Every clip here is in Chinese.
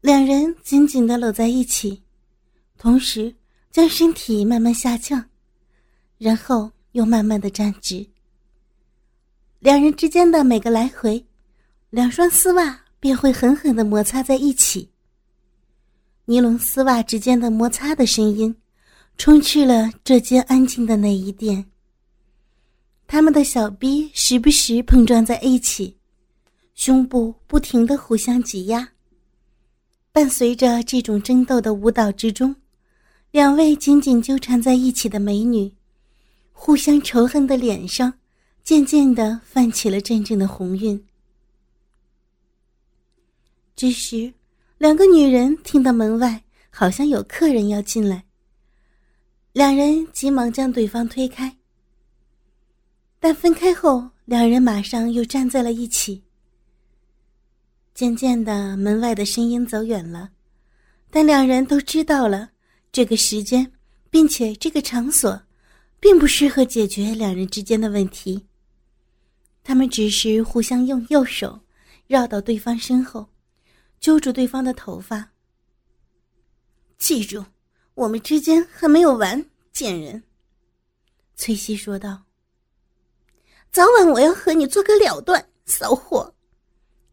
两人紧紧的搂在一起，同时将身体慢慢下降，然后又慢慢的站直。两人之间的每个来回，两双丝袜便会狠狠的摩擦在一起。尼龙丝袜之间的摩擦的声音，充斥了这间安静的内衣店。他们的小臂时不时碰撞在一起，胸部不停的互相挤压。伴随着这种争斗的舞蹈之中，两位紧紧纠缠在一起的美女，互相仇恨的脸上。渐渐的泛起了阵阵的红晕。这时，两个女人听到门外好像有客人要进来，两人急忙将对方推开。但分开后，两人马上又站在了一起。渐渐的，门外的声音走远了，但两人都知道了这个时间，并且这个场所，并不适合解决两人之间的问题。他们只是互相用右手绕到对方身后，揪住对方的头发。记住，我们之间还没有完，贱人。”崔西说道。“早晚我要和你做个了断，骚货。”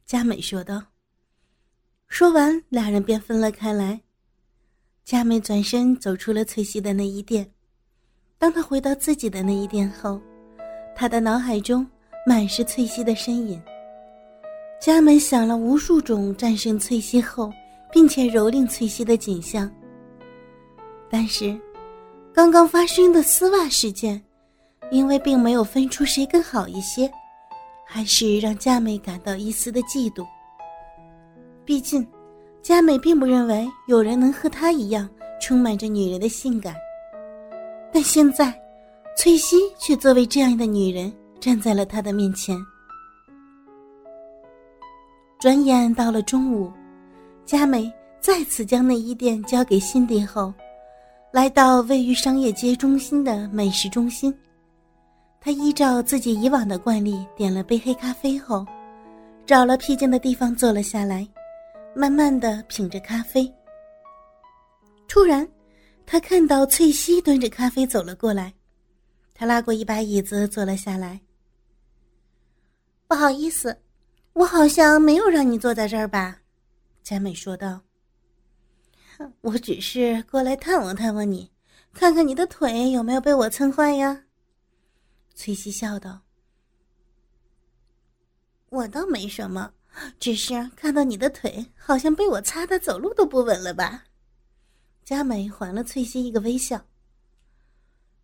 佳美说道。说完，俩人便分了开来。佳美转身走出了翠西的内衣店。当她回到自己的内衣店后，她的脑海中。满是翠西的身影。佳美想了无数种战胜翠西后，并且蹂躏翠西的景象。但是，刚刚发生的丝袜事件，因为并没有分出谁更好一些，还是让佳美感到一丝的嫉妒。毕竟，佳美并不认为有人能和她一样充满着女人的性感。但现在，翠西却作为这样的女人。站在了他的面前。转眼到了中午，佳美再次将内衣店交给辛迪后，来到位于商业街中心的美食中心。他依照自己以往的惯例点了杯黑咖啡后，找了僻静的地方坐了下来，慢慢的品着咖啡。突然，他看到翠西端着咖啡走了过来，他拉过一把椅子坐了下来。不好意思，我好像没有让你坐在这儿吧？佳美说道。我只是过来探望探望你，看看你的腿有没有被我蹭坏呀。崔西笑道。我倒没什么，只是看到你的腿好像被我擦的走路都不稳了吧？佳美还了翠西一个微笑。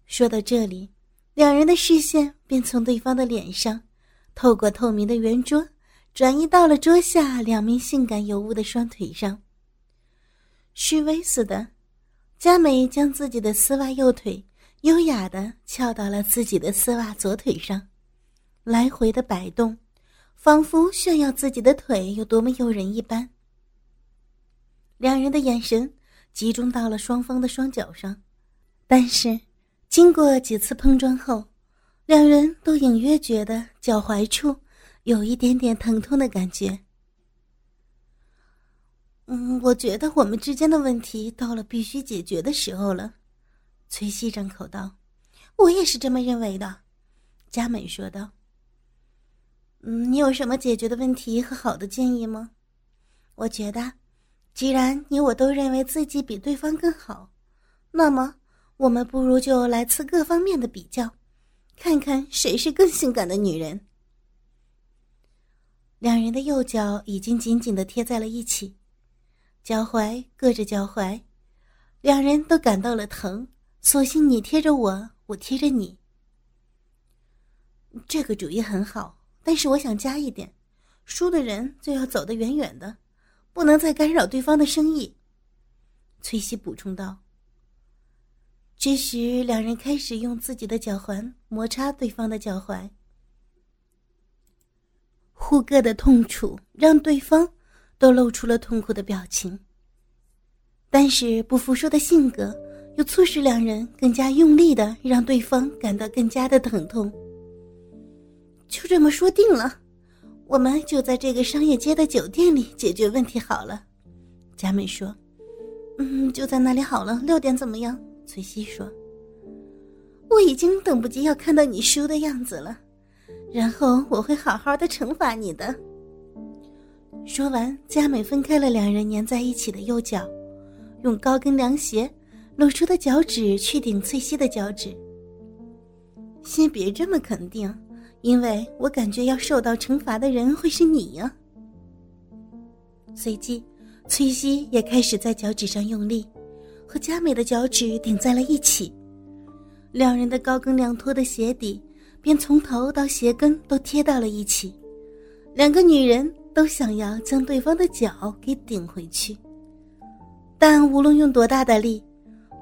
说到这里，两人的视线便从对方的脸上。透过透明的圆桌，转移到了桌下两名性感尤物的双腿上。虚微似的，佳美将自己的丝袜右腿优雅的翘到了自己的丝袜左腿上，来回的摆动，仿佛炫耀自己的腿有多么诱人一般。两人的眼神集中到了双方的双脚上，但是经过几次碰撞后。两人都隐约觉得脚踝处有一点点疼痛的感觉。嗯，我觉得我们之间的问题到了必须解决的时候了。崔西张口道：“我也是这么认为的。”佳美说道：“嗯，你有什么解决的问题和好的建议吗？”我觉得，既然你我都认为自己比对方更好，那么我们不如就来次各方面的比较。看看谁是更性感的女人。两人的右脚已经紧紧的贴在了一起，脚踝硌着脚踝，两人都感到了疼，索性你贴着我，我贴着你。这个主意很好，但是我想加一点，输的人就要走得远远的，不能再干扰对方的生意。崔西补充道。这时，两人开始用自己的脚环摩擦对方的脚踝，互硌的痛楚让对方都露出了痛苦的表情。但是不服输的性格又促使两人更加用力的让对方感到更加的疼痛。就这么说定了，我们就在这个商业街的酒店里解决问题好了。佳美说：“嗯，就在那里好了。六点怎么样？”翠西说：“我已经等不及要看到你输的样子了，然后我会好好的惩罚你的。”说完，佳美分开了两人粘在一起的右脚，用高跟凉鞋露出的脚趾去顶翠西的脚趾。先别这么肯定，因为我感觉要受到惩罚的人会是你呀。随即，翠西也开始在脚趾上用力，和佳美的脚趾顶在了一起，两人的高跟凉拖的鞋底便从头到鞋跟都贴到了一起，两个女人都想要将对方的脚给顶回去，但无论用多大的力，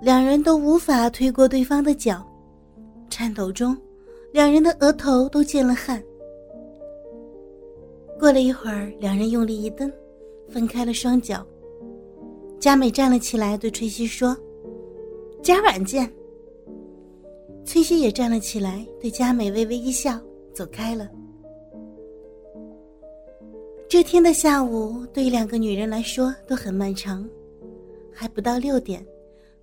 两人都无法推过对方的脚。颤抖中，两人的额头都见了汗。过了一会儿，两人用力一蹬，分开了双脚。佳美站了起来，对崔西说：“今晚见。”崔西也站了起来，对佳美微微一笑，走开了。这天的下午对两个女人来说都很漫长，还不到六点，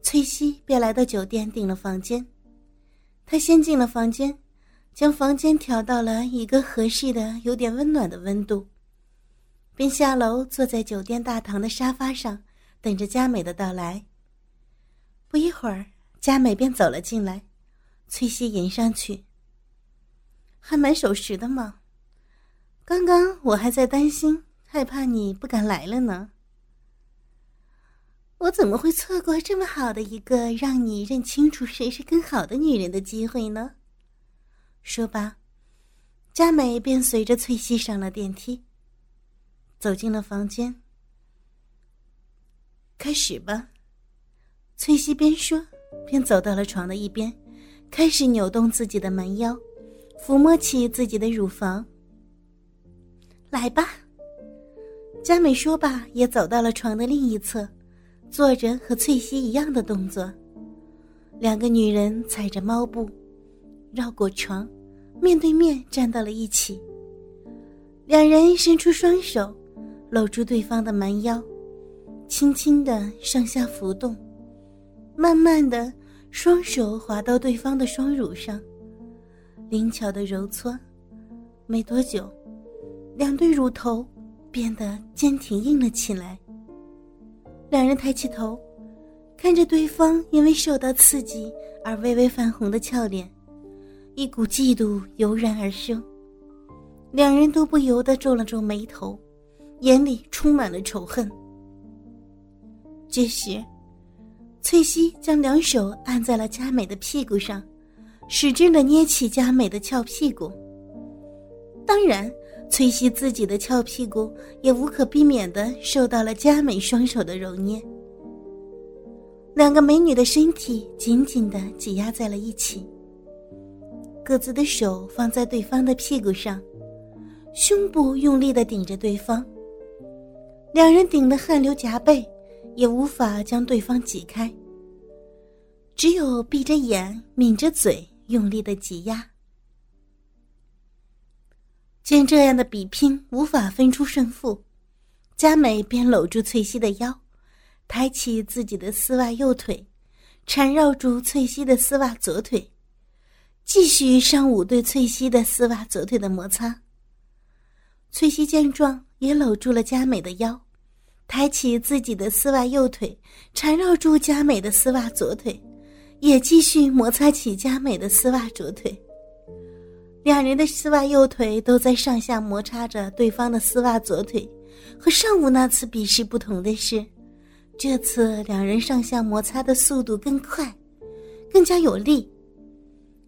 崔西便来到酒店订了房间。他先进了房间，将房间调到了一个合适的、有点温暖的温度，便下楼坐在酒店大堂的沙发上，等着佳美的到来。不一会儿，佳美便走了进来，崔西迎上去。还蛮守时的嘛。刚刚我还在担心，害怕你不敢来了呢。我怎么会错过这么好的一个让你认清楚谁是更好的女人的机会呢？说罢，佳美便随着翠西上了电梯，走进了房间。开始吧，翠西边说边走到了床的一边，开始扭动自己的蛮腰，抚摸起自己的乳房。来吧，佳美说罢，也走到了床的另一侧。做着和翠西一样的动作，两个女人踩着猫步，绕过床，面对面站到了一起。两人伸出双手，搂住对方的蛮腰，轻轻的上下浮动，慢慢的，双手滑到对方的双乳上，灵巧的揉搓。没多久，两对乳头变得坚挺硬了起来。两人抬起头，看着对方因为受到刺激而微微泛红的俏脸，一股嫉妒油然而生。两人都不由得皱了皱眉头，眼里充满了仇恨。这时，翠西将两手按在了佳美的屁股上，使劲的捏起佳美的翘屁股。当然。崔西自己的翘屁股也无可避免的受到了佳美双手的揉捏，两个美女的身体紧紧的挤压在了一起，各自的手放在对方的屁股上，胸部用力的顶着对方。两人顶得汗流浃背，也无法将对方挤开，只有闭着眼、抿着嘴，用力的挤压。见这样的比拼无法分出胜负，佳美便搂住翠西的腰，抬起自己的丝袜右腿，缠绕住翠西的丝袜左腿，继续上午对翠西的丝袜左腿的摩擦。翠西见状，也搂住了佳美的腰，抬起自己的丝袜右腿，缠绕住佳美的丝袜左腿，也继续摩擦起佳美的丝袜左腿。两人的丝袜右腿都在上下摩擦着对方的丝袜左腿，和上午那次比试不同的是，这次两人上下摩擦的速度更快，更加有力。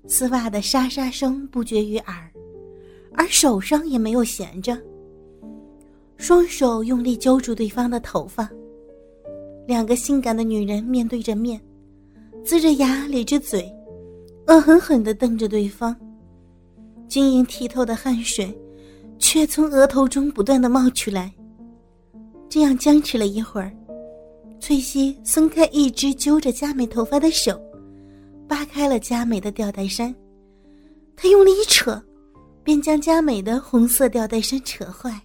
丝袜的沙沙声不绝于耳，而手上也没有闲着。双手用力揪住对方的头发，两个性感的女人面对着面，龇着牙咧着嘴，恶狠狠地瞪着对方。晶莹剔透的汗水，却从额头中不断的冒出来。这样僵持了一会儿，翠西松开一只揪着佳美头发的手，扒开了佳美的吊带衫。她用力一扯，便将佳美的红色吊带衫扯坏。